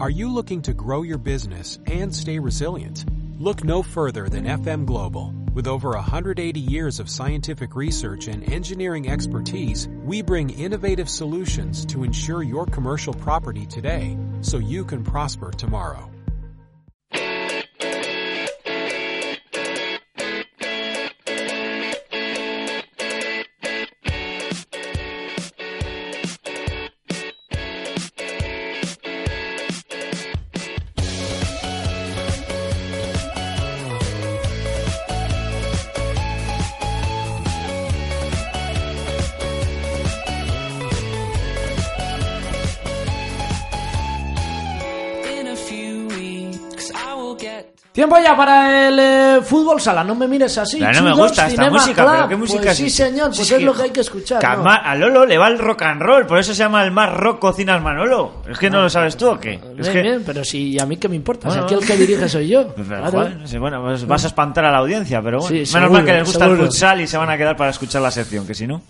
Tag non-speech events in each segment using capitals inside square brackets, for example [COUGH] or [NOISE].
Are you looking to grow your business and stay resilient? Look no further than FM Global. With over 180 years of scientific research and engineering expertise, we bring innovative solutions to ensure your commercial property today so you can prosper tomorrow. Tiempo ya para el eh, fútbol sala, no me mires así. Pero no me gusta esta Cinema música, Club. pero ¿qué música Pues es Sí, señor, pues es es, que- lo que hay que escuchar. Que a ¿no? A Lolo le va el rock and roll, por eso se llama el más rock cocinas Manolo. Es que no lo sabes tú o qué. Es Bien, que. bien, pero si a mí qué me importa, Bueno, si aquí el que dirige soy yo. [LAUGHS] Pues, Claro. joder, sé, bueno, pues vas a espantar a la audiencia, pero bueno. Sí, Menos seguro, mal que les gusta el seguro. futsal y se van a quedar para escuchar la sección, que si no.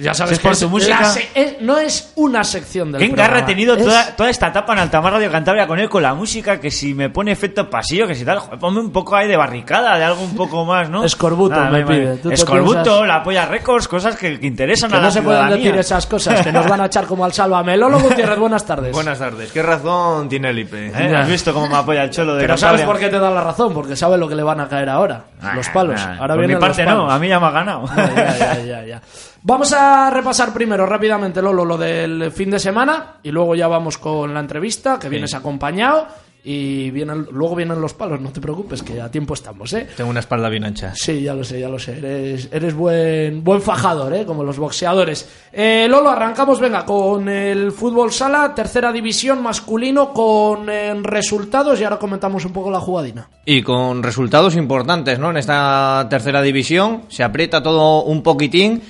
Ya sabes Si es que por es tu música- se- es- no es una sección del Qué engarra he programa, tenido es- toda, toda esta etapa en Altamar Radio Cantabria con él, con la música, que si me pone efecto pasillo, que si tal, joder, ponme un poco ahí de barricada, de algo un poco más, ¿no? Escorbuto Nada, me vale, pide. Tú Escorbuto, piensas- la polla Records, cosas que, que interesan Que a la no se pueden decir esas cosas, que nos van a echar como al sálvame. Lolo [LAUGHS] Gutiérrez, buenas tardes. Buenas tardes. ¿Qué razón tiene el IP? ¿Eh? ¿Has visto cómo me apoya el cholo de Pero ¿sabes Cantabria? por qué te da la razón? Porque sabe lo que le van a caer ahora. Ah, los palos. ah, Ahora por mi parte los palos. no, a mí ya me ha ganado. Ya, ya, ya, ya. [LAUGHS] Vamos a repasar primero rápidamente, Lolo, lo del fin de semana y luego ya vamos con la entrevista, que vienes acompañado y vienen, luego vienen los palos, no te preocupes, que a tiempo estamos, ¿eh? Tengo una espalda bien ancha. Sí, ya lo sé, ya lo sé. Eres, eres buen, buen fajador, ¿eh? Como los boxeadores. Eh, Lolo, arrancamos, venga, con el fútbol sala, tercera división masculino, con eh, resultados y ahora comentamos un poco la jugadina. Y con resultados importantes, ¿no? En esta tercera división se aprieta todo un poquitín.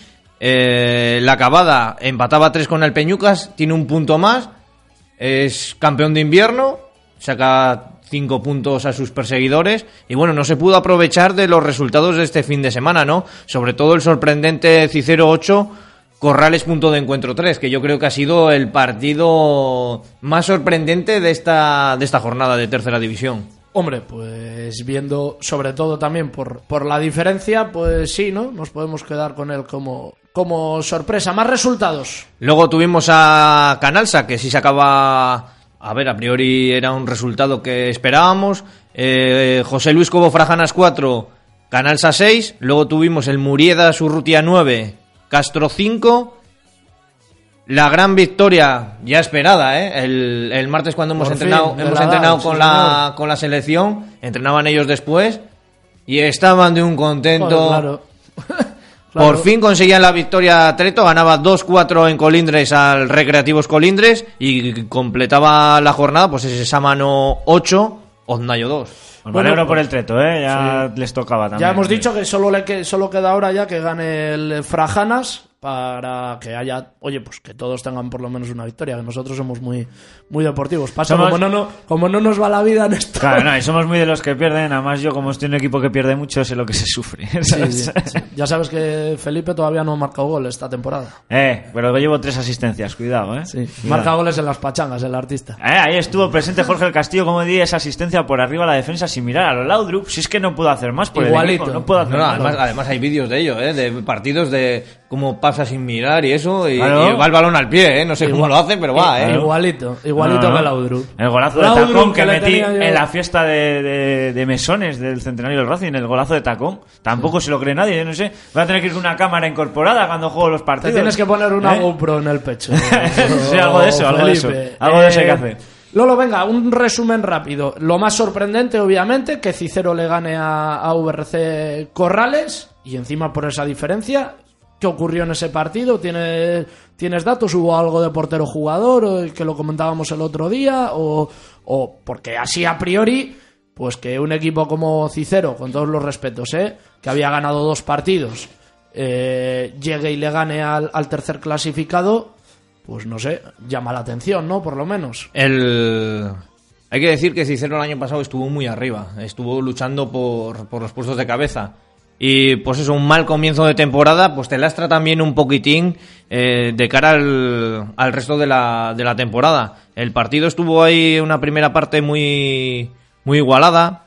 Eh, la acabada empataba 3 con el Peñucas, tiene un punto más. Es campeón de invierno, saca 5 puntos a sus perseguidores. Y bueno, no se pudo aprovechar de los resultados de este fin de semana, ¿no? Sobre todo el sorprendente Cicero 8. Corrales punto de encuentro 3, que yo creo que ha sido el partido más sorprendente de esta, de esta jornada de tercera división. Hombre, pues viendo sobre todo también por, por la diferencia, pues sí, ¿no? Nos podemos quedar con él como, como sorpresa. Más resultados. Luego tuvimos a Canalsa, que sí se acaba. A ver, a priori era un resultado que esperábamos. Eh, José Luis Cobo Frajanas 4, Canalsa 6. Luego tuvimos el Murieda Surrutia 9, Castro 5. La gran victoria ya esperada, ¿eh? El, el martes cuando hemos Por entrenado, fin, hemos la entrenado con, la, con la selección, entrenaban ellos después y estaban de un contento. Joder, claro. Por Claro. fin conseguían la victoria Treto, ganaba 2-4 en Colindres al Recreativos Colindres y completaba la jornada, pues ese Sámano 8, Oznayo 2. Pues me Bueno, alegro por el treto, ¿eh? Ya les tocaba también. Ya hemos dicho que solo, le que solo queda ahora ya que gane el Frajanas para que haya, oye, pues que todos tengan por lo menos una victoria, que nosotros somos muy, muy deportivos. Pasa Somos- como no, no, como no nos va la vida en esto. Claro, no, y somos muy de los que pierden. Además, yo, como estoy en un equipo que pierde mucho, sé lo que se sufre. [LAUGHS] Sí, ¿sabes? sí, sí. Ya sabes que Felipe todavía no ha marcado gol esta temporada. Eh, pero llevo tres asistencias, cuidado, ¿eh? Sí, Cuidado. marca goles en las pachangas, el artista. Eh, ahí estuvo presente Jorge el Castillo, como di esa asistencia por arriba a la defensa sin mirar a los Laudrup. Si es que no puedo hacer más por el Igualito. equipo, no puedo hacer No, no, más. además, además hay vídeos de ello, ¿eh? de partidos de cómo pasa sin mirar y eso, y, Claro. y va el balón al pie, ¿eh? no sé cómo lo hace, pero va. ¿eh? Igualito, igualito No, no. que Laudrup. El golazo de Laudrup, tacón que, metí en la fiesta de, de- de mesones del centenario del Racing, el golazo de tacón. Tampoco se lo cree nadie, yo no sé. Voy a tener que ir con una cámara incorporada cuando juego los Te partidos. tienes que poner una ¿Eh? GoPro en el pecho. [LAUGHS] Sí, algo de eso, algo de eso. Felipe. Algo de eso hay que Eh, hacer. Lolo, venga, un resumen rápido. Lo más sorprendente, obviamente, que Cicero le gane a, a VRC Corrales y encima por esa diferencia. ¿Qué ocurrió en ese partido? ¿Tienes, ¿tienes datos? ¿Hubo algo de portero jugador o que lo comentábamos el otro día? O, o porque así a priori, pues que un equipo como Cicero, con todos los respetos, ¿eh? que había ganado dos partidos, eh, llegue y le gane al, al tercer clasificado, pues no sé, llama la atención, ¿no? Por lo menos. El... Hay que decir que Cicero el año pasado estuvo muy arriba, estuvo luchando por, por los puestos de cabeza. Y pues eso, un mal comienzo de temporada, pues te lastra también un poquitín eh, de cara al, al resto de la, de la temporada. El partido estuvo ahí una primera parte muy, muy igualada.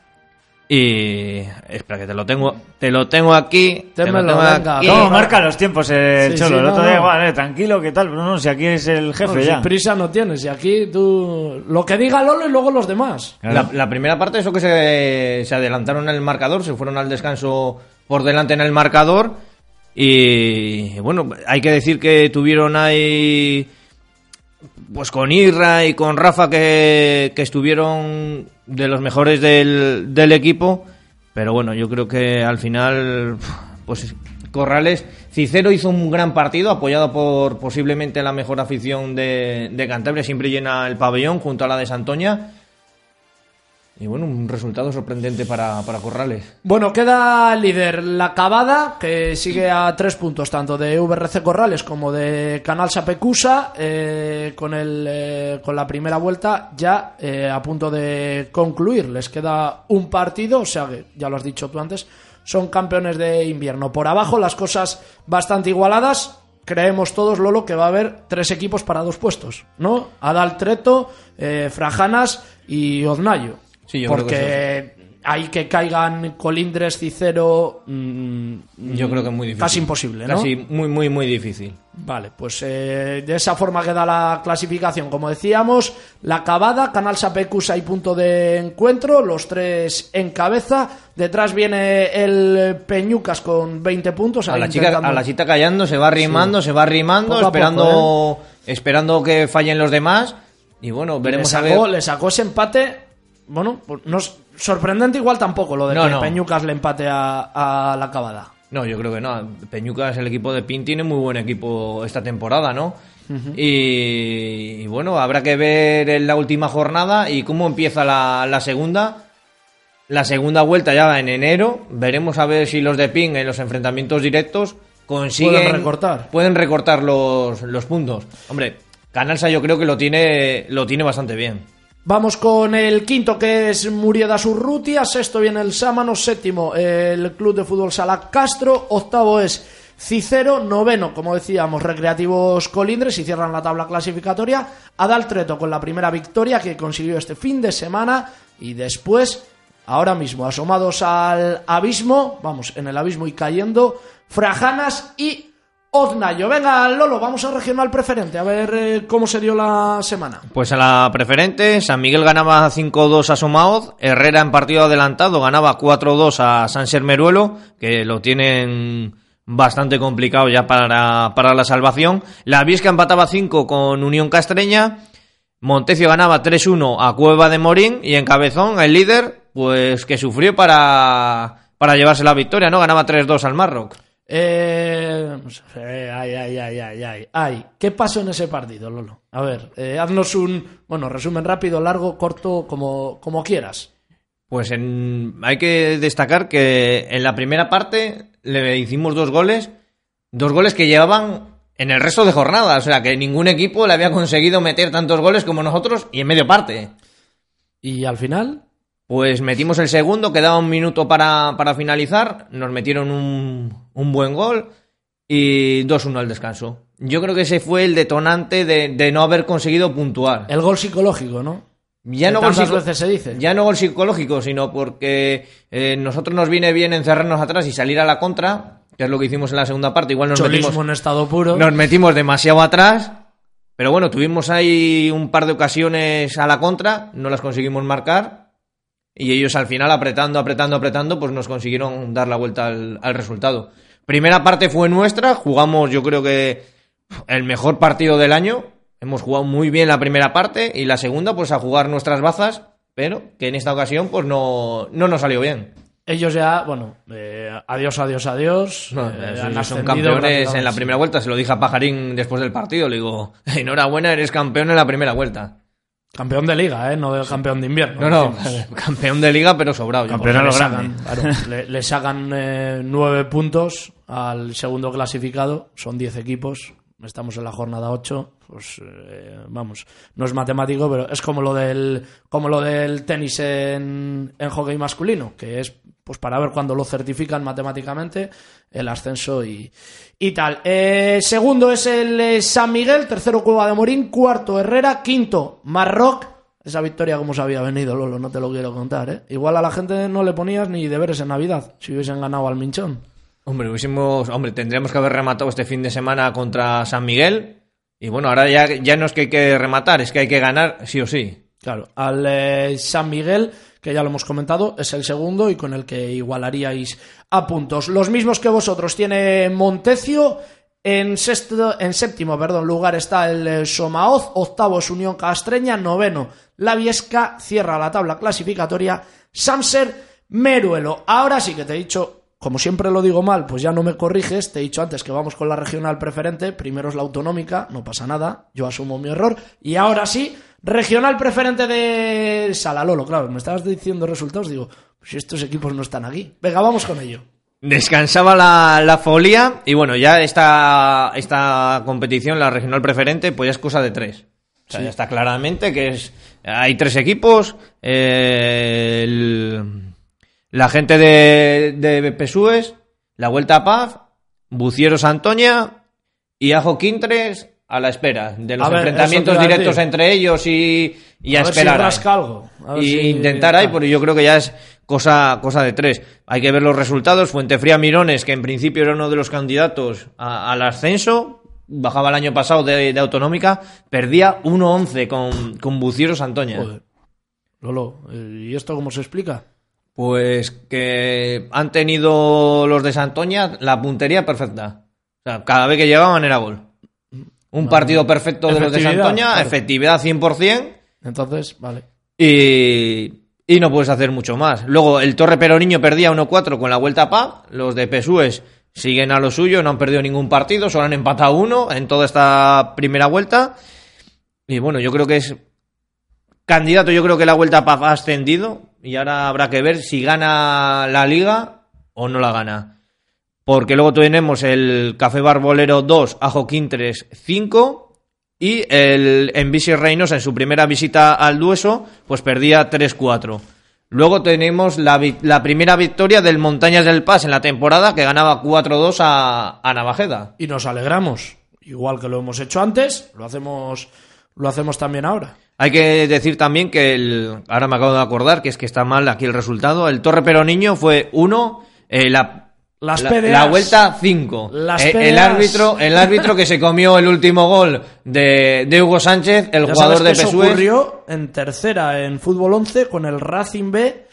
Y espera que te lo tengo, te lo tengo aquí. te lo tengo venga, aquí. ¿cómo ¿Cómo marca los tiempos el Sí, Cholo? sí, el no, otro día, no. eh, tranquilo, ¿qué tal? No, no, si aquí es el jefe No, si ya. prisa no tienes, y aquí tú. Lo que diga Lolo y luego los demás. Claro. La, la primera parte, eso que se, se adelantaron en el marcador, se fueron al descanso por delante en el marcador. Y bueno, hay que decir que tuvieron ahí, pues con Irra y con Rafa, que, que estuvieron de los mejores del, del equipo. Pero bueno, yo creo que al final, pues Corrales, Cicero hizo un gran partido, apoyado por posiblemente la mejor afición de, de Cantabria, siempre llena el pabellón junto a la de Santoña. Y bueno, un resultado sorprendente para, para Corrales. Bueno, queda líder la Cavada, que sigue a tres puntos, tanto de VRC Corrales como de Canal Sapecusa, eh, con, el, eh, con la primera vuelta ya eh, a punto de concluir. Les queda un partido, o sea que ya lo has dicho tú antes, son campeones de invierno. Por abajo las cosas bastante igualadas. Creemos todos, Lolo, que va a haber tres equipos para dos puestos, ¿no? Adaltreto, eh, Frajanas y Oznayo. Sí, yo creo Porque que hay que caigan Colindres, Cicero. mm, Yo creo que es muy difícil. Casi imposible, ¿no? Casi muy, muy, muy difícil. Vale, pues eh, de esa forma queda la clasificación. Como decíamos, la Cavada, Canal Sapecusa y punto de encuentro, los tres en cabeza. Detrás viene el Peñucas con 20 puntos. A la, chica, a la chita callando, se va arrimando, se va Poco a esperando, poco, esperando que fallen los demás. Y bueno, le veremos a sacó, ver. le sacó ese empate. Bueno, pues no sorprendente igual tampoco lo de No, que no. Peñucas le empate a, a la Cavada. No, yo creo que no. Peñucas, el equipo de Pin, tiene muy buen equipo esta temporada, ¿no? y, y bueno, habrá que ver en la última jornada y cómo empieza la, la segunda. La segunda vuelta ya va en enero. Veremos a ver si los de Pin en los enfrentamientos directos consiguen Pueden recortar. pueden recortar los, los puntos. Hombre, Canalsa yo creo que lo tiene lo tiene bastante bien. Vamos con el quinto que es Murieda Surrutia, sexto viene el Sámano, séptimo el Club de Fútbol Sala Castro, octavo es Cicero, noveno, como decíamos, Recreativos Colindres. Y cierran la tabla clasificatoria. Adaltreto con la primera victoria que consiguió este fin de semana. Y después, ahora mismo, asomados al abismo, vamos, en el abismo y cayendo, Frajanas y Oznayo. Venga, Lolo, vamos a regional preferente, a ver eh, cómo se dio la semana. Pues a la preferente, San Miguel ganaba 5-2 a Somaoz, Herrera en partido adelantado ganaba 4-2 a San Sermeruelo, que lo tienen bastante complicado ya para, para la salvación. La Viesca empataba 5 con Unión Castreña, Montecio ganaba 3-1 a Cueva de Morín y en Cabezón el líder, pues que sufrió para, para llevarse la victoria, ¿no? Ganaba 3-2 al Marroc. Eh, ay, ay, ay, ay, ay, ay. ¿Qué pasó en ese partido, Lolo? A ver, eh, haznos un, bueno, resumen rápido, largo, corto, como, como quieras. Pues en- hay que destacar que en la primera parte le hicimos dos goles, dos goles que llevaban en el resto de jornada, o sea que ningún equipo le había conseguido meter tantos goles como nosotros y en medio parte. Y al final, Pues metimos el segundo, quedaba un minuto para, para finalizar, nos metieron un, un buen gol y 2-1 al descanso. Yo creo que ese fue el detonante de, de no haber conseguido puntuar. el gol psicológico, ¿no? Ya no, gol veces se dice. ya no gol psicológico, sino porque eh, nosotros nos viene bien encerrarnos atrás y salir a la contra, que es lo que hicimos en la segunda parte. Igual nos Cholismo metimos, en estado puro. nos metimos demasiado atrás, pero bueno, tuvimos ahí un par de ocasiones a la contra, no las conseguimos marcar. Y ellos al final, apretando, apretando, apretando, pues nos consiguieron dar la vuelta al, al resultado. Primera parte fue nuestra, jugamos yo creo que el mejor partido del año. Hemos jugado muy bien la primera parte y la segunda pues a jugar nuestras bazas, pero que en esta ocasión pues no, no nos salió bien. Ellos ya, bueno, eh, adiós, adiós, adiós. No, eh, han son campeones en la primera vuelta, se lo dije a Pajarín después del partido, le digo, enhorabuena, eres campeón en la primera vuelta. Campeón de liga, ¿eh? No de campeón de invierno. No, no, decimos. [LAUGHS] campeón de liga pero sobrado. ya. Campeón a lo sacan, grande. claro, [LAUGHS] le, le sacan eh, nueve puntos al segundo clasificado, son diez equipos. Estamos en la jornada 8, pues eh, vamos, no es matemático, pero es como lo del, como lo del tenis en, en hockey masculino, que es pues para ver cuando lo certifican matemáticamente el ascenso y, y tal. Eh, segundo es el eh, San Miguel, tercero Cueva de Morín, cuarto Herrera, quinto Marroc. Esa victoria como se había venido, Lolo, no te lo quiero contar, ¿eh? Igual a la gente no le ponías ni deberes en Navidad si hubiesen ganado al Minchón. Hombre, hubiésemos, hombre, tendríamos que haber rematado este fin de semana contra San Miguel. Y bueno, ahora ya, ya no es que hay que rematar, es que hay que ganar sí o sí. Claro, al eh, San Miguel, que ya lo hemos comentado, es el segundo y con el que igualaríais a puntos. Los mismos que vosotros tiene Montecio. En, sexto, en séptimo perdón, lugar está el eh, Somaoz, octavo es Unión Castreña, noveno La Viesca, cierra la tabla clasificatoria Samser Meruelo. Ahora sí que te he dicho como siempre lo digo mal, pues ya no me corriges. Te he dicho antes que vamos con la regional preferente. Primero es la autonómica, no pasa nada. Yo asumo mi error. Y ahora sí, regional preferente de Salalolo. Claro, me estabas diciendo resultados. Digo, pues estos equipos no están aquí. Venga, vamos con ello. Descansaba la, la folía y bueno, ya esta, esta competición, la regional preferente, pues ya es cosa de tres. O sea, ya está claramente que es hay tres equipos. eh, el- la gente de, de Pesúes, la Vuelta a Paz, Bucieros Antoña y Ajo Quintres a la espera de los A enfrentamientos directos decir. entre ellos y, y a, si esperar. ahí. rasca algo. A y si- intentar ahí, porque yo creo que ya es cosa, cosa de tres. Hay que ver los resultados. Fuentefría Mirones, que en principio era uno de los candidatos a- al ascenso, bajaba el año pasado de, de autonómica, perdía 1-11 con, con Bucieros Antoña. Joder. Lolo, eh, ¿y esto cómo se explica? Pues que han tenido los de Santoña la puntería perfecta. O sea, cada vez que llegaban era gol. Un partido perfecto de los de Efectividad, Santoña, claro. efectividad 100%. Entonces, vale. Y, y no puedes hacer mucho más. Luego, el Torre Peroniño perdía 1-4 con la vuelta a PAP. Los de Pesúes siguen a lo suyo, no han perdido ningún partido, solo han empatado uno en toda esta primera vuelta. Y bueno, yo creo que es candidato, yo creo que la vuelta a PAP ha ascendido. Y ahora habrá que ver si gana la liga o no la gana. Porque luego tenemos el Café Barbolero 2, Ajo Quintres 5. Y el Envisi Reinos en su primera visita al Dueso, pues perdía 3-4. Luego tenemos la, primera victoria del Montañas del Paz en la temporada, que ganaba 4-2 a, a Navajeda. Y nos alegramos. Igual que lo hemos hecho antes, lo hacemos, lo hacemos también ahora. Hay que decir también que el. Ahora me acabo de acordar que es que está mal aquí el resultado. El Torre Peroniño fue 1, eh, la, la, vuelta 5. Las Eh, el, árbitro, el árbitro que se comió el último gol de, de Hugo Sánchez, el Ya jugador sabes de que eso Pesués. ocurrió en tercera en fútbol 11 con el Racing B.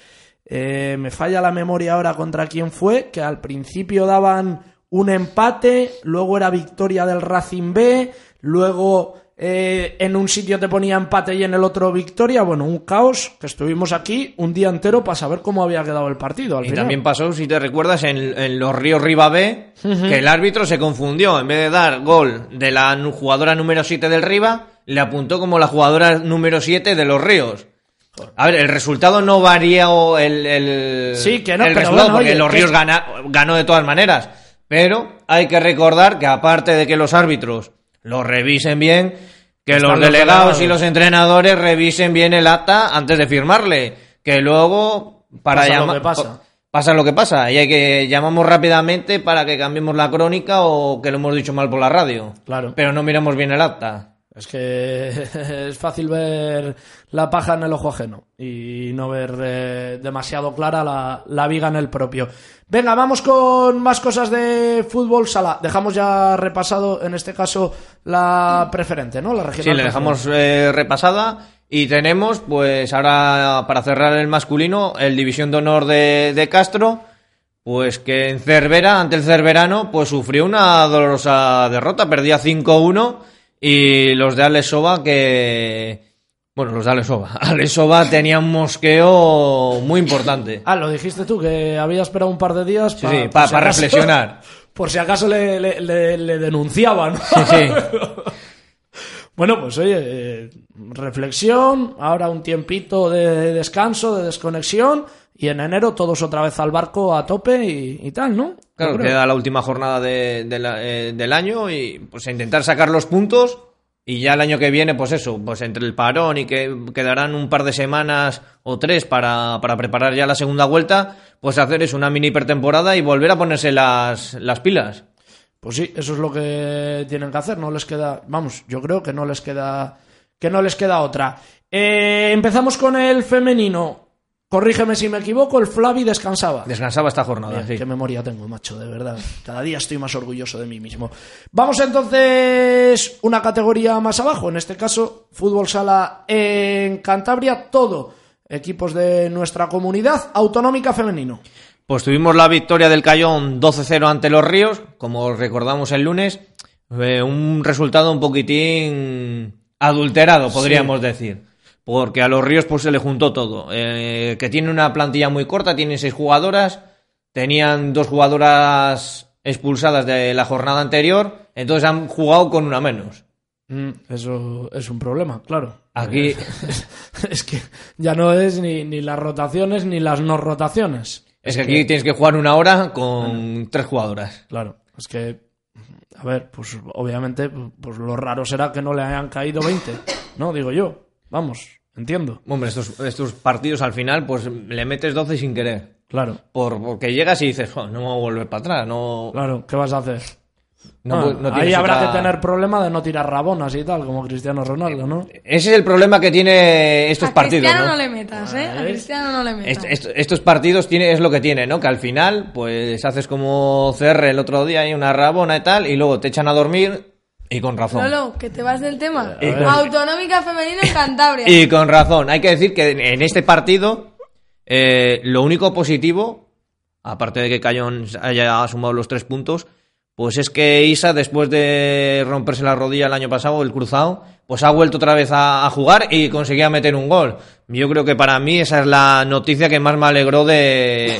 Eh, me falla la memoria ahora contra quién fue, que al principio daban un empate, luego era victoria del Racing B, luego eh, en un sitio te ponía empate y en el otro victoria. Bueno, un caos que estuvimos aquí un día entero para saber cómo había quedado el partido. Al Y final. también pasó, si te recuerdas, en, en los Ríos Riva B, que el árbitro se confundió. En vez de dar gol de la jugadora número 7 del Riva, le apuntó como la jugadora número 7 de los Ríos. A ver, el resultado no varió el, el, Sí, que no, el pero resultado, bueno, porque oye, los que- Ríos gana- ganó de todas maneras. Pero hay que recordar que aparte de que los árbitros lo revisen bien, que Están los delegados y los entrenadores revisen bien el acta antes de firmarle. Que luego, para Pasa lo llamar. que pasa. Pasa lo que pasa, y hay que llamamos rápidamente para que cambiemos la crónica o que lo hemos dicho mal por la radio. Claro. Pero no miramos bien el acta. Es que [LAUGHS] es fácil ver la paja en el ojo ajeno y no ver eh, demasiado clara la, la viga en el propio. Venga, vamos con más cosas de fútbol sala. Dejamos ya repasado, en este caso, la preferente, ¿no? La regional. Sí, preferente. dejamos eh, repasada y tenemos, pues ahora para cerrar el masculino, el División de Honor de, de Castro, pues que en Cervera, ante el Cerverano, pues sufrió una dolorosa derrota, perdía 5-1 y los de Alesova que... Bueno, los de Alesova. [LAUGHS] Alesova tenía un mosqueo muy importante. Ah, lo dijiste tú, que había esperado un par de días Sí, sí, si para acaso- reflexionar. [LAUGHS] Por si acaso le, le- le- le denunciaban. Sí, sí. [LAUGHS] Bueno, pues oye, eh, reflexión, ahora un tiempito de descanso, de desconexión, y en enero todos otra vez al barco a tope y, y tal, ¿no? Claro, queda la última jornada de- de la- eh, del año y pues a intentar sacar los puntos y ya el año que viene, pues eso, pues entre el parón y que quedarán un par de semanas o tres para, para preparar ya la segunda vuelta, pues hacer es una mini pretemporada y volver a ponerse las, las pilas. Pues sí, eso es lo que tienen que hacer. No les queda, vamos, yo creo que no les queda, que no les queda otra. Eh, empezamos con el femenino. Corrígeme si me equivoco, el Flavi descansaba. Descansaba esta jornada, Mira, sí. Qué memoria tengo, macho, de verdad. Cada día estoy más orgulloso de mí mismo. Vamos entonces una categoría más abajo, en este caso, fútbol sala en Cantabria, todo. Equipos de nuestra comunidad autonómica femenino. Pues tuvimos la victoria del Cayón 12-0 ante los Ríos, como recordamos el lunes. Eh, un resultado un poquitín adulterado, podríamos decir. Porque a los Ríos pues se le juntó todo. Eh, que tiene una plantilla muy corta, tiene seis jugadoras. Tenían dos jugadoras expulsadas de la jornada anterior. Entonces han jugado con una menos. Mm, eso es un problema, claro. Aquí [LAUGHS] Es que ya no es ni, ni las rotaciones ni las no rotaciones. es que aquí tienes que jugar una hora con tres jugadoras. Claro, es que, a ver, pues obviamente, pues lo raro será que no le hayan caído 20, ¿no? Digo yo, vamos, entiendo, Hombre, estos, estos partidos al final pues le metes 12 sin querer. claro, Por, porque llegas y dices, "Jo, no me voy a volver para atrás, no, claro, ¿qué vas a hacer? no, Ah, no ahí habrá otra- que tener problema de no tirar rabonas y tal, como Cristiano Ronaldo, ¿no? Ese es el problema que tiene estos a partidos, Cristiano ¿no? no le metas, ¿eh? A Cristiano no le metas. Est- est- estos partidos tiene, es lo que tiene, ¿no? Que al final, pues haces como CR el otro día, hay una rabona y tal, y luego te echan a dormir, y con razón. Lolo, que te vas del tema. Y con- [LAUGHS] Autonómica femenina en Cantabria. Y con razón. Hay que decir que en este partido, eh, lo único positivo, aparte de que Cayón haya sumado los tres puntos, pues es que Isa, después de romperse la rodilla el año pasado, el cruzado, pues ha vuelto otra vez a, a jugar y conseguía meter un gol. Yo creo que para mí esa es la noticia que más me alegró de,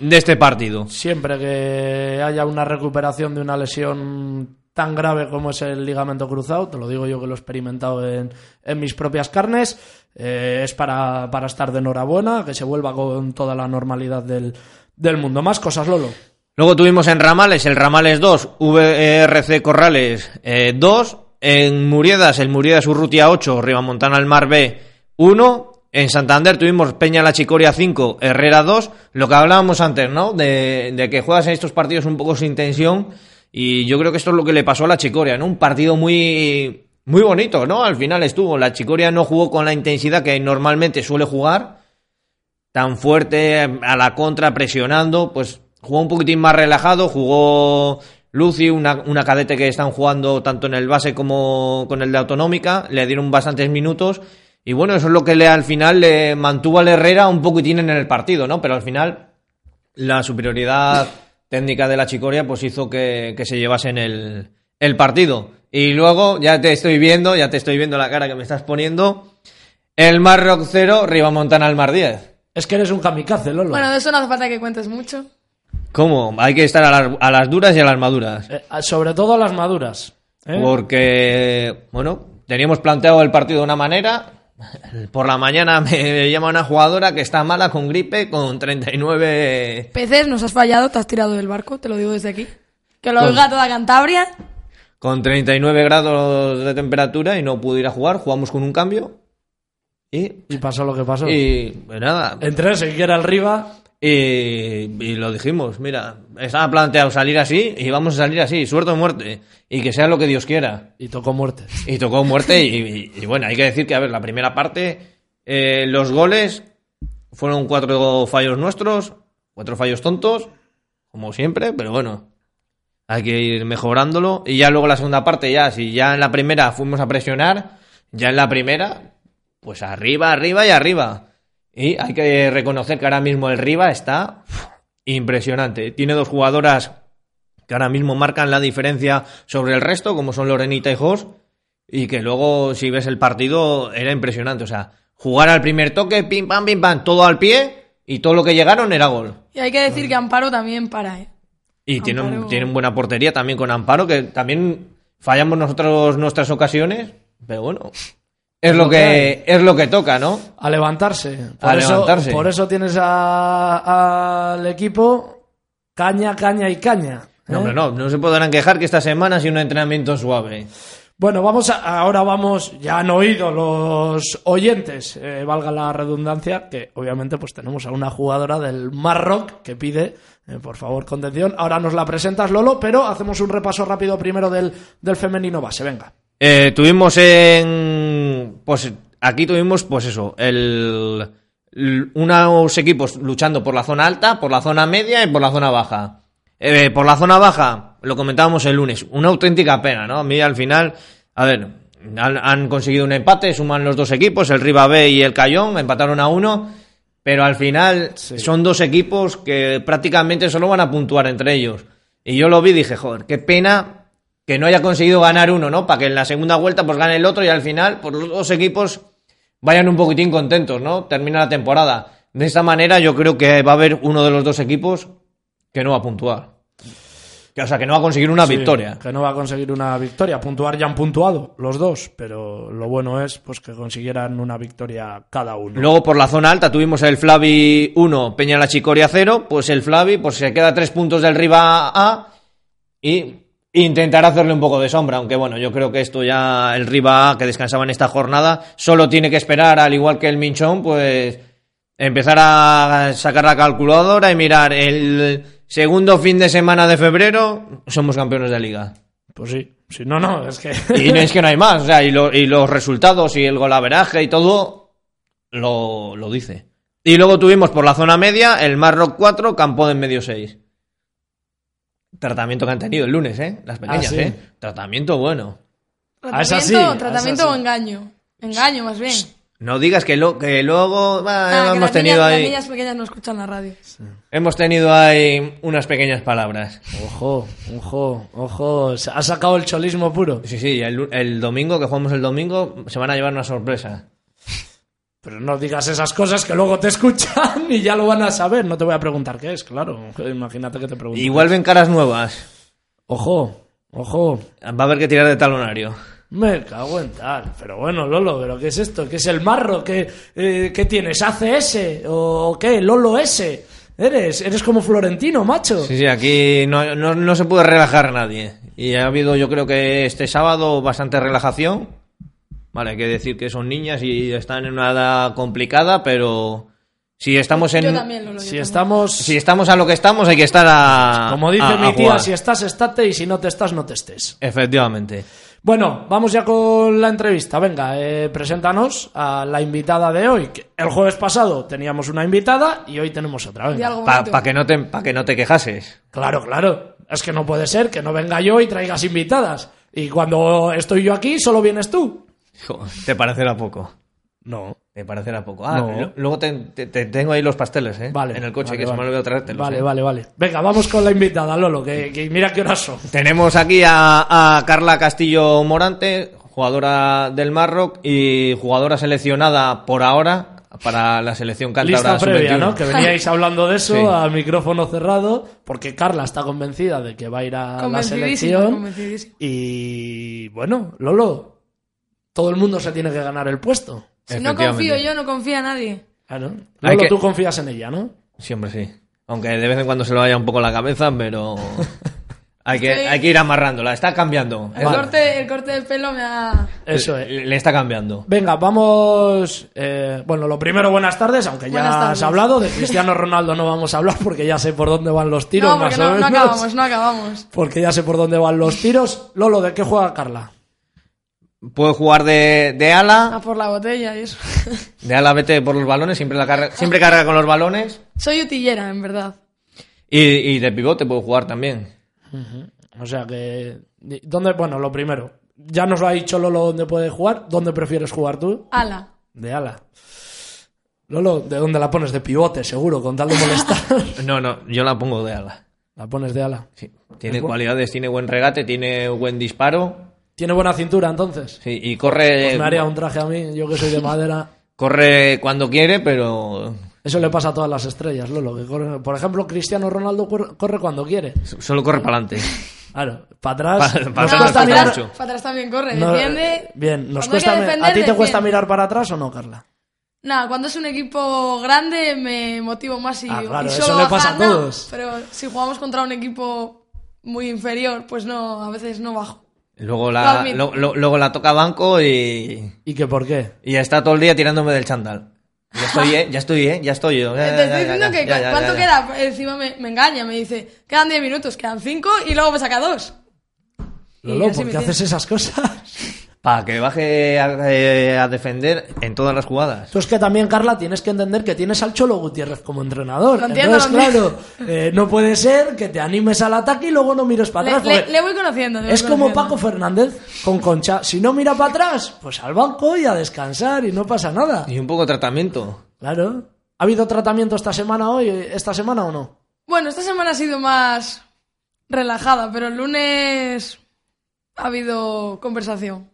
de este partido. Siempre que haya una recuperación de una lesión tan grave como es el ligamento cruzado, te lo digo yo que lo he experimentado en, en mis propias carnes, eh, es para, para estar de enhorabuena, que se vuelva con toda la normalidad del, del mundo. Más cosas, Lolo. Luego tuvimos en Ramales el Ramales 2, VRC Corrales eh, 2, en Muriedas el Muriedas Urrutia 8, Ribamontana el Mar B 1, en Santander tuvimos Peña La Chicoria 5, Herrera 2, lo que hablábamos antes, ¿no? De, de que juegas en estos partidos un poco sin tensión y yo creo que esto es lo que le pasó a La Chicoria, ¿no? Un partido muy muy bonito, ¿no? Al final estuvo, La Chicoria no jugó con la intensidad que normalmente suele jugar, tan fuerte, a la contra, presionando, pues jugó un poquitín más relajado, jugó Lucy, una, una cadete que están jugando tanto en el base como con el de autonómica, le dieron bastantes minutos y bueno, eso es lo que le al final le mantuvo al Herrera un poquitín en el partido, ¿no? Pero al final la superioridad técnica de la Chicoria pues hizo que, que se llevasen el, el partido. Y luego, ya te estoy viendo, ya te estoy viendo la cara que me estás poniendo, el Mar Rock 0, Ribamontana al Mar 10. Es que eres un kamikaze, Lolo. Bueno, de eso no hace falta que cuentes mucho. ¿Cómo? Hay que estar a las, a las duras y a las maduras. Eh, sobre todo las maduras. ¿eh? Porque, bueno, teníamos planteado el partido de una manera. [LAUGHS] Por la mañana me llama una jugadora que está mala con gripe, con 39... Peces, nos has fallado, te has tirado del barco, te lo digo desde aquí. Que lo Pues- oiga toda Cantabria. Con 39 grados de temperatura y no pude ir a jugar. Jugamos con un cambio. Y... Y pasó lo que pasó. Y pues nada, Entré, se quiera el Riva. Y, y lo dijimos, mira, estaba planteado salir así y vamos a salir así, suerte o muerte, y que sea lo que Dios quiera. Y tocó muerte. Y tocó muerte y, y- y bueno, hay que decir que, a ver, la primera parte, eh, los goles fueron cuatro fallos nuestros, cuatro fallos tontos, como siempre, pero bueno, hay que ir mejorándolo. Y ya luego la segunda parte, ya, si ya en la primera fuimos a presionar, ya en la primera, pues arriba, arriba y arriba. Y hay que reconocer que ahora mismo el Riva está impresionante. Tiene dos jugadoras que ahora mismo marcan la diferencia sobre el resto, como son Lorenita y Jos, y que luego, si ves el partido, era impresionante. O sea, jugar al primer toque, pim, pam, pim, pam, todo al pie, y todo lo que llegaron era gol. Y hay que decir que Amparo también para, ¿eh? Y tienen, tienen buena portería también con Amparo, que también fallamos nosotros nuestras ocasiones, pero bueno, es lo que, es lo que toca, ¿no? A levantarse. Por A eso, levantarse. Por eso tienes a- al equipo Caña, caña y caña. ¿eh? No, hombre, no, no se podrán quejar que esta semana ha sido un entrenamiento suave. Bueno, vamos a, ahora vamos, ya han oído los oyentes, eh, valga la redundancia, que obviamente pues tenemos a una jugadora del Marrock que pide, eh, por favor, contención. Ahora nos la presentas, Lolo, pero hacemos un repaso rápido primero del, del femenino base, venga. Eh, tuvimos en. Pues aquí tuvimos, pues eso, el. Unos equipos luchando por la zona alta, por la zona media y por la zona baja. Eh, por la zona baja, lo comentábamos el lunes, una auténtica pena, ¿no? A mí al final, a ver, han, han conseguido un empate, suman los dos equipos, el Riva B y el Cayón, empataron a uno, pero al final son dos equipos que prácticamente solo van a puntuar entre ellos. Y yo lo vi y dije, joder, qué pena que no haya conseguido ganar uno, ¿no? Para que en la segunda vuelta pues gane el otro y al final pues los dos equipos vayan un poquitín contentos, ¿no? Termina la temporada. De esta manera yo creo que va a haber uno de los dos equipos que no va a puntuar. Que, o sea, que no va a conseguir una Sí, victoria. Que no va a conseguir una victoria. Puntuar ya han puntuado los dos, pero lo bueno es pues que consiguieran una victoria cada uno. Luego por la zona alta tuvimos el Flavi 1, Peña la Chicoria 0, pues el Flavi pues se queda tres puntos del Riva A y intentará hacerle un poco de sombra, aunque bueno, yo creo que esto ya el Riva A que descansaba en esta jornada solo tiene que esperar, al igual que el Minchón, pues empezar a sacar la calculadora y mirar el segundo fin de semana de febrero somos campeones de liga. Pues sí, sí, no, no, es que... Y no es que no hay más, o sea, y, lo- y los resultados y el golaveraje y todo lo, lo dice. Y luego tuvimos por la zona media el Marrock 4, Campo de medio 6. Tratamiento que han tenido el lunes, ¿eh? Las pequeñas, Ah, sí. ¿eh? Tratamiento bueno. Ah, es así, Tratamiento, es tratamiento así. o engaño. Engaño, más bien. No digas que, lo, que luego Ah, que hemos las tenido niñas, ahí Las niñas pequeñas no escuchan la radio. hemos tenido ahí unas pequeñas palabras. Ojo, ojo, ojo. se Ha sacado el cholismo puro. Sí, sí, el, el domingo que jugamos el domingo se van a llevar una sorpresa. Pero no digas esas cosas que luego te escuchan [LAUGHS] y ya lo van a saber. No te voy a preguntar qué es, claro. Imagínate que te pregunto. Igual ven caras nuevas. Ojo, ojo. Va a haber que tirar de talonario. Me cago en tal. Pero bueno, Lolo, ¿pero qué es esto? ¿Qué es el marro? ¿Qué, eh, ¿qué tienes? ¿ACS? ¿O qué? ¿Lolo S? ¿Eres? ¿Eres como Florentino, macho? Sí, sí, aquí no, no, no se puede relajar nadie. Y ha habido, yo creo que este sábado, bastante relajación. Vale, hay que decir que son niñas y están en una edad complicada, pero si estamos en. Yo también, Lolo. yo Si también. estamos... Si estamos a lo que estamos, hay que estar a. Como dice a- mi tía, jugar. si estás, estate y si no te estás, no te estés. Efectivamente. Bueno, vamos ya con la entrevista. Venga, eh, preséntanos a la invitada de hoy. El jueves pasado teníamos una invitada y hoy tenemos otra. Para que, no te, pa' que no te quejases. Claro, claro. Es que no puede ser que no venga yo y traigas invitadas. Y cuando estoy yo aquí, solo vienes tú. Te parecerá poco. No. Te parecerá poco. Ah, No. luego te, te- te tengo ahí los pasteles, ¿eh? Vale. En el coche, vale, que se vale. me olvidó traértelos. Vale, ¿eh? vale, vale. Venga, vamos con la invitada, Lolo, que, que mira qué horas son. Tenemos aquí a, a Carla Castillo Morante, jugadora del Marroc y jugadora seleccionada por ahora para la selección cántabra Lista previa, sub-21. ¿no? Que veníais [LAUGHS] hablando de eso Sí. a micrófono cerrado, porque Carla está convencida de que va a ir a la selección. convencidísima. Y bueno, Lolo, todo el mundo se tiene que ganar el puesto. Si no confío yo, no confía nadie. Claro. Hay Lolo, que- tú confías en ella, ¿no? Siempre sí. Aunque de vez en cuando se le vaya un poco la cabeza, pero [LAUGHS] hay que, Sí. hay que ir amarrándola. Está cambiando. El, corte, el corte del pelo me ha... Eso es. Le, le está cambiando. Venga, vamos. eh, bueno, lo primero, buenas tardes, aunque ya Buenas tardes. has hablado. De Cristiano Ronaldo no vamos a hablar porque ya sé por dónde van los tiros, No, porque más o no, no menos. acabamos, no acabamos. Porque ya sé por dónde van los tiros. Lolo, ¿de qué juega Carla? Puede jugar de, de A ala, por la botella y eso. [LAUGHS] de ala vete por los balones, siempre, la carga, siempre carga con los balones. Soy utillera, en verdad. Y, y de pivote puede jugar también. O sea que. ¿Dónde? Bueno, lo primero. Ya nos lo ha dicho Lolo dónde puede jugar. ¿Dónde prefieres jugar tú? Ala. De ala. Lolo, ¿de dónde la pones? De pivote, seguro, con tal de molestar. [LAUGHS] No, no, yo la pongo de ala. la pones de ala. Sí. Tiene cualidades, tiene buen regate, tiene buen disparo. ¿Tiene buena cintura entonces? Sí, y corre, Pues me haría un traje a mí, yo que soy de madera. [LAUGHS] corre cuando quiere, pero Eso le pasa a todas las estrellas, Lolo. Que corre- Por ejemplo, Cristiano Ronaldo corre, cuando quiere. solo corre para adelante. Claro, para atrás. Pa- nos pa- cuesta para mirar- atrás, mucho. para atrás también corre, no, defiende. Bien, nos cuesta. defender, ¿A ti te cuesta mirar para atrás o no, Carla? Nada, cuando es un equipo grande me motivo más y, Ah, claro, y eso solo le pasa bajar, a no. todos. Pero si jugamos contra un equipo muy inferior, pues no, a veces no bajo. Luego Lo la, lo- lo- luego la toca banco y, ¿Y que por qué? y está todo el día tirándome del chándal. Ya estoy, ¿eh? Ya estoy, ¿eh? Ya estoy. yo. Ya, Te estoy ya, diciendo ya, que ya, ya, cuánto ya. queda. Encima me, me engaña, me dice, quedan 10 minutos, quedan 5 y luego me saca 2. Y Lolo, ¿por qué haces esas cosas? [LAUGHS] Para que baje a, eh, a defender en todas las jugadas. Tú es que también, Carla, tienes que entender que tienes al Cholo Gutiérrez como entrenador. Lo entiendo, Entonces, lo entiendo. claro, eh, no puede ser que te animes al ataque y luego no mires para atrás. le- voy conociendo. le voy es como. Paco Fernández con Concha. Si no mira para atrás, pues al banco y a descansar y no pasa nada. Y un poco de tratamiento. Claro. ¿Ha habido tratamiento esta semana hoy, esta semana o no? Bueno, esta semana ha sido más relajada, pero el lunes ha habido conversación.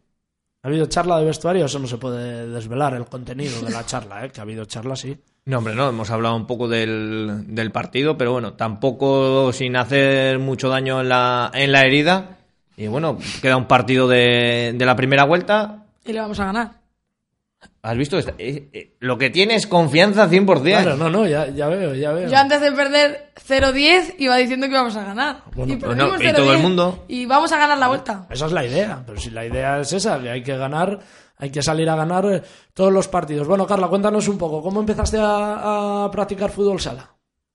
¿Ha habido charla de vestuario? Eso no se puede desvelar, el contenido de la [LAUGHS] charla, ¿eh? Que ha habido charla, sí. No, hombre, no, hemos hablado un poco del, del partido, pero bueno, tampoco sin hacer mucho daño en la, en la herida. Y bueno, queda un partido de, de la primera vuelta. Y le vamos a ganar. ¿Has visto? Esta- eh, eh, lo que tiene es confianza 100%. Claro, no, no, ya, ya veo, ya veo. Yo antes de perder 0-10 iba diciendo que íbamos a ganar. Bueno, y, bueno, perdimos y todo el 0-10 mundo. Y vamos a ganar la vuelta. Esa es la idea, pero si la idea es esa, que hay que ganar, hay que salir a ganar eh, todos los partidos. Bueno, Carla, cuéntanos un poco, ¿cómo empezaste a, a practicar fútbol sala?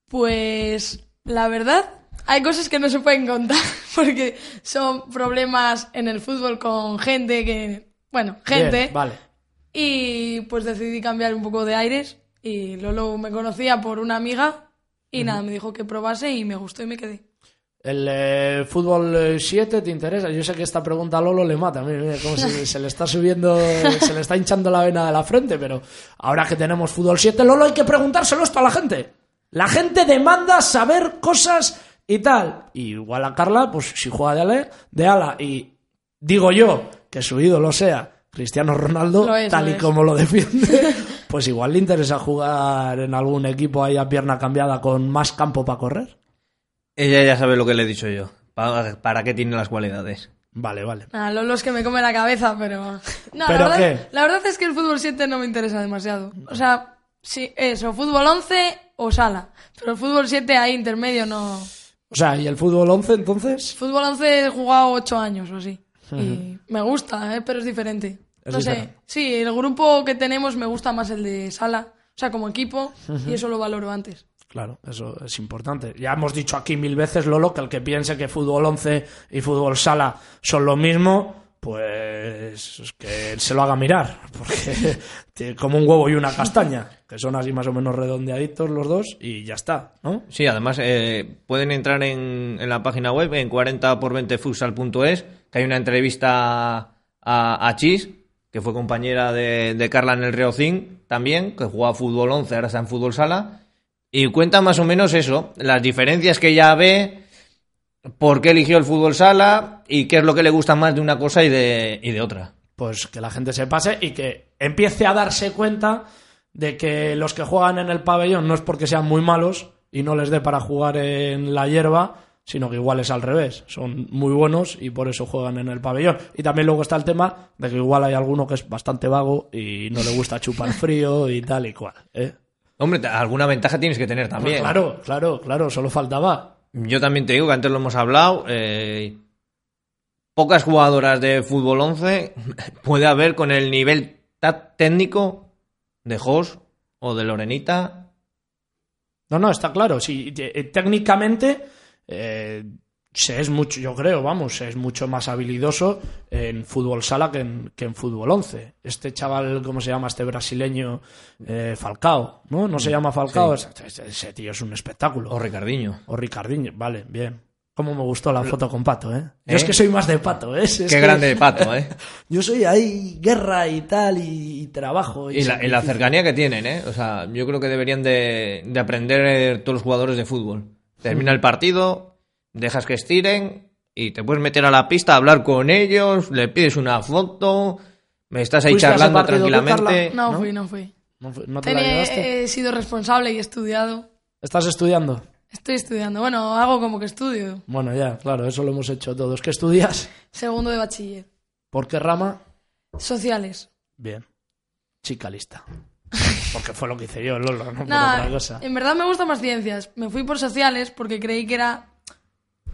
Pues la verdad, hay cosas que no se pueden contar [LAUGHS] porque son problemas en el fútbol con gente que, bueno, gente. Bien, vale. Y pues decidí cambiar un poco de aires y Lolo me conocía por una amiga y nada, me dijo que probase y me gustó y me quedé. ¿El eh, fútbol 7 te interesa? Yo sé que esta pregunta a Lolo le mata. Mira, mira cómo se, se le está subiendo, [LAUGHS] se le está hinchando la vena de la frente, pero ahora que tenemos fútbol 7, Lolo, hay que preguntárselo esto a la gente. La gente demanda saber cosas y tal. Y igual a Carla, pues si juega de ala, de ala y digo yo que su ídolo sea Cristiano Ronaldo, es, tal y es. como lo defiende, [LAUGHS] pues igual le interesa jugar en algún equipo ahí a pierna cambiada con más campo para correr. Ella ya sabe lo que le he dicho yo. ¿Para, para qué tiene las cualidades? Vale, vale. Lolo es que me come la cabeza, pero... No, ¿Pero la, verdad, qué? la verdad es que el fútbol 7 no me interesa demasiado. O sea, sí, eso, fútbol 11 o sala. Pero el fútbol 7 ahí intermedio no... O sea, ¿y el fútbol 11 entonces? Fútbol 11 he jugado 8 años o así. Y me gusta, ¿eh? pero es diferente. Es no sé. Sí, el grupo que tenemos me gusta más el de sala. O sea, como equipo. Y eso lo valoro antes. Claro, eso es importante. Ya hemos dicho aquí mil veces, Lolo, que el que piense que fútbol 11 y fútbol sala son lo mismo, pues es que se lo haga mirar, [LAUGHS] porque [LAUGHS] tiene como un huevo y una castaña, que son así más o menos redondeaditos los dos y ya está, ¿no? Sí, además eh, pueden entrar en, en la página web en 40por20futsal.es, que hay una entrevista a, Chis, que fue compañera de, de Carla en el Reocín también, que jugaba fútbol 11, ahora está en fútbol sala, y cuenta más o menos eso, las diferencias que ella ve, por qué eligió el fútbol sala y qué es lo que le gusta más de una cosa y de, y de otra. Pues que la gente se pase y que empiece a darse cuenta de que los que juegan en el pabellón no es porque sean muy malos y no les dé para jugar en la hierba, sino que igual es al revés. Son muy buenos y por eso juegan en el pabellón. Y también luego está el tema de que igual hay alguno que es bastante vago y no le gusta chupar frío y tal y cual. ¿eh? Hombre, alguna ventaja tienes que tener Pues también. claro, claro, claro, solo faltaba. Yo también te digo que antes lo hemos hablado. eh, pocas jugadoras de fútbol 11 [LAUGHS] puede haber con el nivel técnico de Jos o de Lorenita. No, no, está claro. Sí, eh, técnicamente eh, se es mucho, yo creo, vamos, se es mucho más habilidoso en fútbol sala que en, que en fútbol 11. Este chaval, ¿cómo se llama? Este brasileño eh, Falcao, ¿no? No se llama Falcao. Ese, ese- ese tío es un espectáculo. O Ricardiño. O Ricardinho, vale, bien. Cómo me gustó la foto con Pato, ¿eh? Yo ¿Eh? es que soy más de Pato, ¿eh? Es Qué que grande pato, ¿eh? [LAUGHS] Yo soy ahí guerra y tal, y, y trabajo. Y la, y la sacrificio. cercanía que tienen, ¿eh? O sea, yo creo que deberían de, de aprender todos los jugadores de fútbol. Termina el partido, dejas que estiren y te puedes meter a la pista a hablar con ellos, le pides una foto, me estás ahí ¿Fuiste a ese charlando tranquilamente. No, ¿No? fui, no fui. No, fue- no te la Tenía- llevaste? he sido responsable y he estudiado. ¿Estás estudiando? Estoy estudiando. Bueno, hago como que estudio. Bueno, ya, claro, eso lo hemos hecho todos. ¿Qué estudias? Segundo de bachiller. ¿Por qué rama? Sociales. Bien. Chica lista. Porque fue lo que hice yo, Lolo, no por Nah, otra cosa. en verdad me gustan más ciencias. Me fui por sociales porque creí que era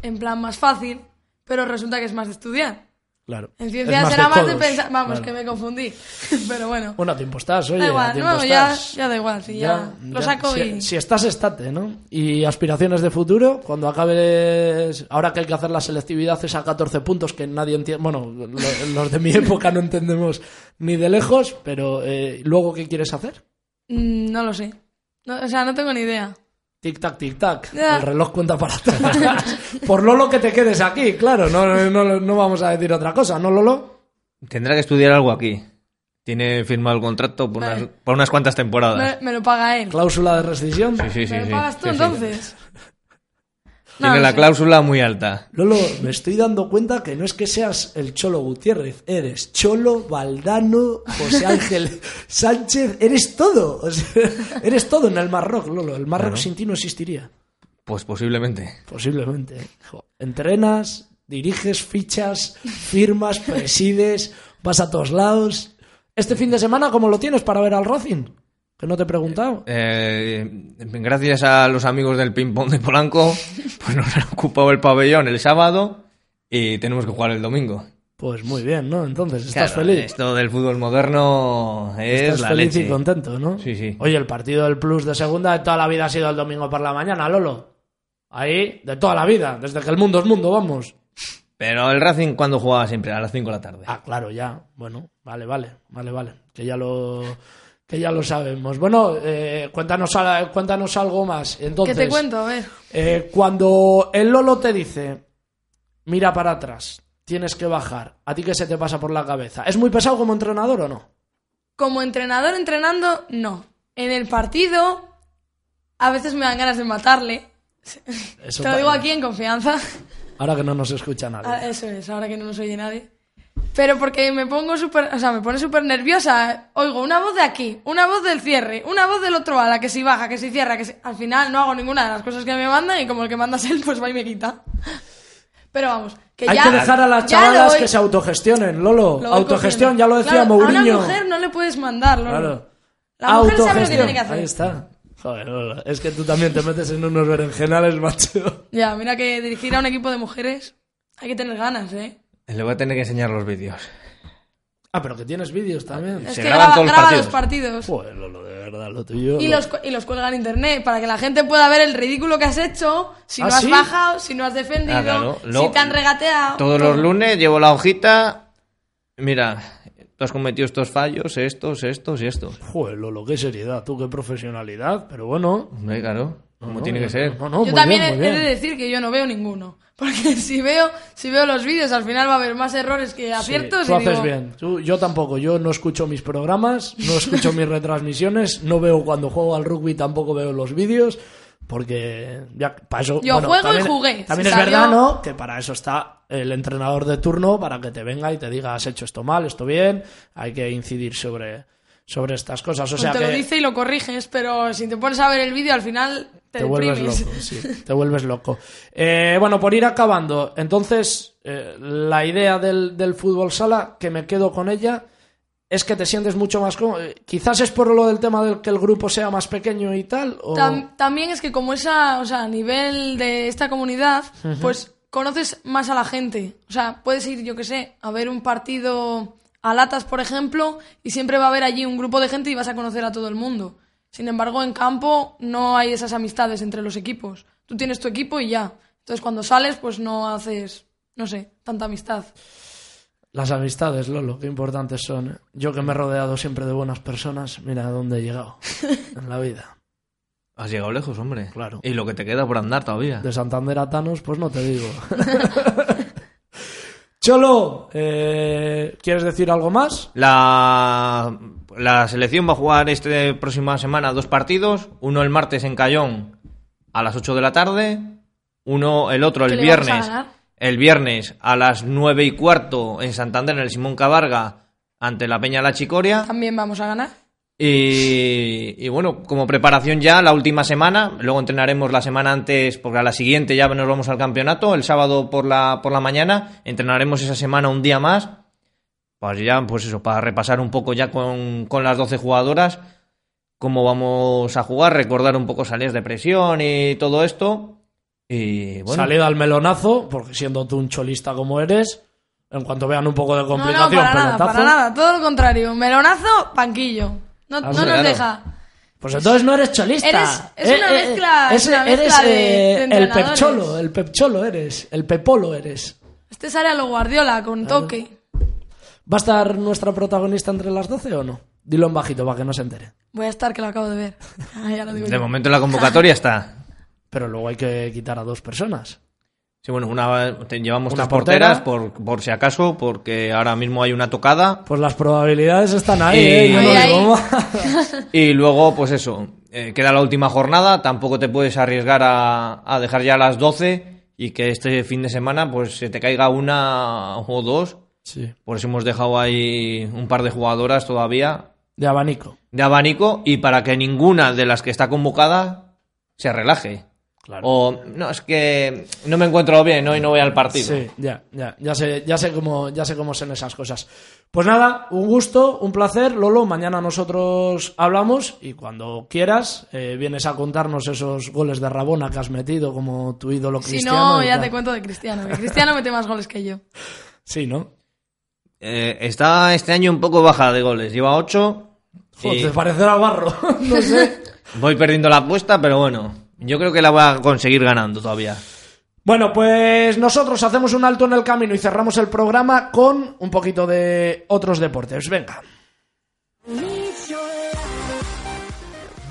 en plan más fácil, pero resulta que es más de estudiar. Claro. En ciencias era más de pensar. Vamos, claro. que me confundí. [LAUGHS] pero bueno. Bueno, a tiempo estás, oye. da igual, no, ya, estás. ya da igual, sí, ya, lo saco si, y. si estás, estate, ¿no? Y aspiraciones de futuro, cuando acabes. Ahora que hay que hacer la selectividad, es a 14 puntos que nadie entiende. Bueno, lo- los de mi [LAUGHS] época no entendemos ni de lejos, pero eh, luego, ¿qué quieres hacer? Mm, no lo sé. No, o sea, no tengo ni idea. Tic tac, tic tac. Ya. El reloj cuenta para atrás. [LAUGHS] Por Lolo que te quedes aquí, claro. No, no, no vamos a decir otra cosa, ¿no, Lolo? Tendrá que estudiar algo aquí. Tiene firmado el contrato por, Vale. unas, por unas cuantas temporadas. Me, me lo paga él. Cláusula de rescisión. Sí, sí, sí. ¿Me lo sí. pagas tú Sí, sí. No, Tiene no la sé. cláusula muy alta. Lolo, me estoy dando cuenta que no es que seas el Cholo Gutiérrez, eres Cholo, Valdano, José [LAUGHS] Ángel Sánchez, eres todo. O sea, eres todo en el Marroc, Lolo. El Marroc Claro. sin ti no existiría. Pues posiblemente. Posiblemente. Jo, Entrenas, diriges, fichas, firmas, presides, vas a todos lados. Este fin de semana, ¿cómo lo tienes para ver al Racing? Que no te he preguntado. Eh, gracias a los amigos del ping-pong de Polanco, [LAUGHS] pues nos han ocupado el pabellón el sábado y tenemos que jugar el domingo. Pues muy bien, ¿no? Entonces, ¿estás Claro, feliz? Esto del fútbol moderno es Estás la feliz leche. y contento, ¿no? Sí, sí. Oye, el partido del Plus de segunda de toda la vida ha sido el domingo por la mañana, Lolo. Ahí, de toda la vida, desde que el mundo es mundo, vamos. Pero el Racing cuando jugaba siempre a las 5 de la tarde. Ah, claro, ya. Bueno, vale, vale, vale, vale. Que ya lo, que ya lo sabemos. Bueno, eh, cuéntanos, cuéntanos algo más. ¿Qué Entonces, te cuento? A ver. eh, cuando el Lolo te dice, mira para atrás, tienes que bajar, ¿a ti qué se te pasa por la cabeza? ¿Es muy pesado como entrenador o no? Como entrenador entrenando, no. En el partido, a veces me dan ganas de matarle. Eso Te lo digo aquí en confianza. Ahora que no nos escucha nadie. Ah, Eso es, ahora que no nos oye nadie. Pero porque me pongo súper, o sea, me pone súper nerviosa. Oigo una voz de aquí, una voz del cierre, una voz del otro ala, que si baja, que si cierra, que si... Al final no hago ninguna de las cosas que me mandan y como el que mandas él, pues va y me quita. Pero vamos, que Hay ya... que dejar a las ya chavalas que se autogestionen, Lolo. lo voy Autogestión, cogiendo. ya lo decía Claro, Mourinho. A una mujer no le puedes mandar, Lolo. Claro. La mujer sabe lo que tiene que hacer. Ahí está. Joder, Lolo, es que tú también te metes en unos berenjenales, [LAUGHS] macho. Ya, mira que dirigir a un equipo de mujeres hay que tener ganas, ¿eh? Le voy a tener que enseñar los vídeos. Ah, pero que tienes vídeos también. Es Se que graban graba, todos los graba partidos. los partidos. Joder, Lolo, de verdad, lo tuyo. Y lo- los, y los cuelga en internet para que la gente pueda ver el ridículo que has hecho, si ¿Ah, no has sí? bajado, si no has defendido, Ah, claro. si Lo- te han regateado. Todos todo. los lunes llevo la hojita. Mira, tú has cometido estos fallos, estos, estos y estos. Joder, Lolo, qué seriedad, tú, qué profesionalidad. Pero bueno. Hombre, claro, como no, tiene que ser. No, no, Yo muy también bien, he, muy he bien. de decir que yo no veo ninguno. [LAUGHS] Porque si veo, si veo los vídeos, al final va a haber más errores que Sí, aciertos. tú y haces digo, bien. Tú- yo tampoco. Yo no escucho mis programas, no escucho mis [LAUGHS] retransmisiones, no veo cuando juego al rugby, tampoco veo los vídeos. Porque ya para eso. Yo bueno, juego y también- jugué. También Si es salió- verdad, ¿no? Que para eso está el entrenador de turno, para que te venga y te diga, has hecho esto mal, esto bien. Hay que incidir sobre, sobre estas cosas. O pues te que lo dice y lo corriges, pero si te pones a ver el vídeo, al final te, te vuelves loco, sí, [LAUGHS] te vuelves loco. Eh, bueno, por ir acabando, entonces, eh, la idea del, del fútbol sala, que me quedo con ella, es que te sientes mucho más cómodo. Eh, Quizás es por lo del tema del que el grupo sea más pequeño y tal, o... Tam- también es que como esa, o sea, a nivel de esta comunidad, pues conoces más a la gente. O sea, puedes ir, yo que sé, a ver un partido a latas, por ejemplo, y siempre va a haber allí un grupo de gente y vas a conocer a todo el mundo. Sin embargo, en campo no hay esas amistades entre los equipos. Tú tienes tu equipo y ya. Entonces, cuando sales, pues no haces, no sé, tanta amistad. Las amistades, Lolo, qué importantes son. ¿eh? Yo que me he rodeado siempre de buenas personas, mira a dónde he llegado [LAUGHS] en la vida. Has llegado lejos, hombre. Claro. Y lo que te queda por andar todavía. De Santander a Thanos, pues no te digo. [LAUGHS] Cholo, eh, ¿quieres decir algo más? La, la selección va a jugar esta próxima semana dos partidos. Uno el martes en Cayón a las 8 de la tarde. Uno el otro ¿Que el viernes. El viernes a las 9 y cuarto en Santander en el Simón Cabarga ante la Peña La Chicoria. También vamos a ganar. Y, y bueno, como preparación ya la última semana, luego entrenaremos la semana antes, porque a la siguiente ya nos vamos al campeonato, el sábado por la, por la mañana, entrenaremos esa semana un día más, pues ya, pues eso, para repasar un poco ya con, con las 12 jugadoras cómo vamos a jugar, recordar un poco salidas de presión y todo esto. Y bueno, Salida al melonazo, porque siendo tú un cholista como eres, en cuanto vean un poco de No, no, complicación, para nada, pelotazo, para nada. Todo lo contrario. Melonazo, panquillo. No, no sí, nos claro. deja. Pues entonces no eres cholista. Eres- es una mezcla- es ese- una eres mezcla de- de eh, el pepcholo, el pepcholo eres, el pepolo eres. Este sale a lo Guardiola con toque. ¿Va a estar nuestra protagonista entre las 12 o no? Dilo en bajito para que no se entere. Voy a estar que lo acabo de ver. [LAUGHS] Ah, ya lo digo de yo. momento la convocatoria está. [LAUGHS] Pero luego hay que quitar a dos personas. Sí, bueno, una, te- llevamos Una tres porteras portera. por, por si acaso, porque ahora mismo hay una tocada. Pues las probabilidades están ahí, Y- ¿eh? Yo no Ahí, digo ahí. más. [LAUGHS] Y luego, pues eso, eh, queda la última jornada, tampoco te puedes arriesgar a, a dejar ya las 12 y que este fin de semana pues se te caiga una o dos. Sí. Por eso hemos dejado ahí un par de jugadoras todavía De abanico. de abanico y para que ninguna de las que está convocada se relaje. Claro. O, no, es que no me encuentro bien hoy no voy al partido. Sí, ya, ya, ya sé, ya sé cómo, ya sé cómo son esas cosas. Pues nada, un gusto, un placer, Lolo. Mañana nosotros hablamos y cuando quieras eh, vienes a contarnos esos goles de Rabona que has metido como tu ídolo Si cristiano. no, y ya tal. te cuento de Cristiano. que Cristiano mete más goles que yo. [LAUGHS] Sí, ¿no? Eh, está este año un poco baja de goles, lleva 8. Joder, parecerá barro. [LAUGHS] no sé. Voy perdiendo la apuesta, pero bueno, yo creo que la voy a conseguir ganando todavía. Bueno, pues nosotros hacemos un alto en el camino y cerramos el programa con un poquito de otros deportes. Venga.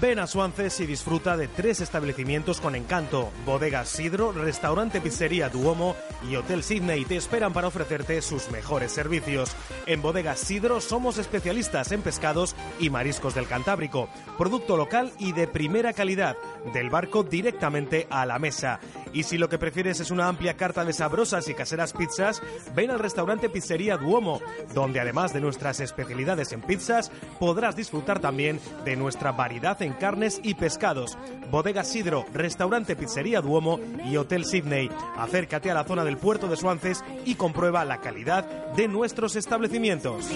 Ven a Suances y disfruta de tres establecimientos con encanto: Bodega Sidro, Restaurante Pizzería Duomo y Hotel Sydney te esperan para ofrecerte sus mejores servicios. En Bodega Sidro somos especialistas en pescados y mariscos del Cantábrico, producto local y de primera calidad, del barco directamente a la mesa. Y si lo que prefieres es una amplia carta de sabrosas y caseras pizzas, ven al restaurante Pizzería Duomo, donde además de nuestras especialidades en pizzas, podrás disfrutar también de nuestra variedad en carnes y pescados. Bodega Sidro, restaurante Pizzería Duomo y Hotel Sydney. Acércate a la zona del puerto de Suances y comprueba la calidad de nuestros establecimientos.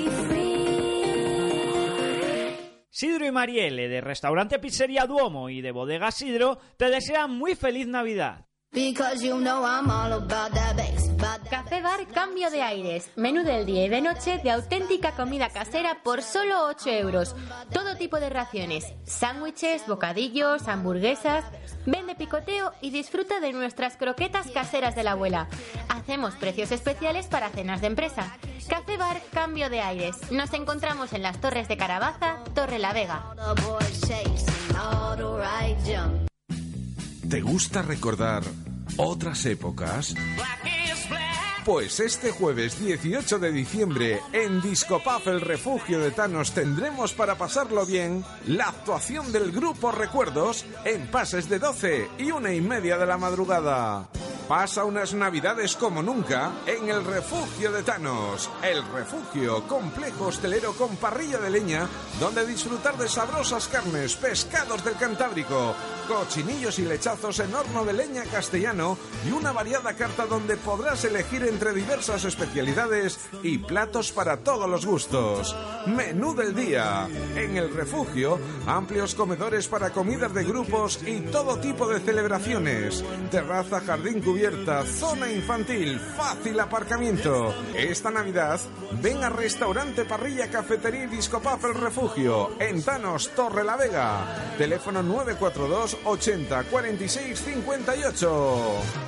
Sidro y Marielle de Restaurante Pizzería Duomo y de Bodega Sidro te desean muy feliz Navidad. Because you know I'm all about that bass, about that Café Bar Cambio de Aires. Menú del día y de noche de auténtica comida casera por solo 8 euros. Todo tipo de raciones. Sándwiches, bocadillos, hamburguesas. Vende picoteo y disfruta de nuestras croquetas caseras de la abuela. Hacemos precios especiales para cenas de empresa. Café Bar Cambio de Aires. Nos encontramos en las Torres de Carabaza, Torre La Vega. ¿Te gusta recordar otras épocas? Pues este jueves 18 de diciembre en Discopaf El Refugio de Thanos tendremos para pasarlo bien la actuación del grupo Recuerdos en pases de 12 y una y media de la madrugada. Pasa unas navidades como nunca en el Refugio de Thanos, el refugio complejo hostelero con parrilla de leña donde disfrutar de sabrosas carnes, pescados del Cantábrico, cochinillos y lechazos en horno de leña castellano y una variada carta donde podrás elegir entre diversas especialidades y platos para todos los gustos. Menú del día. En el refugio, amplios comedores para comidas de grupos y todo tipo de celebraciones. Terraza, jardín cubierta, zona infantil, fácil aparcamiento. Esta Navidad, ven a Restaurante Parrilla Cafetería y Discopaf El Refugio, en Thanos, Torre la Vega. Teléfono 942 80 46 58.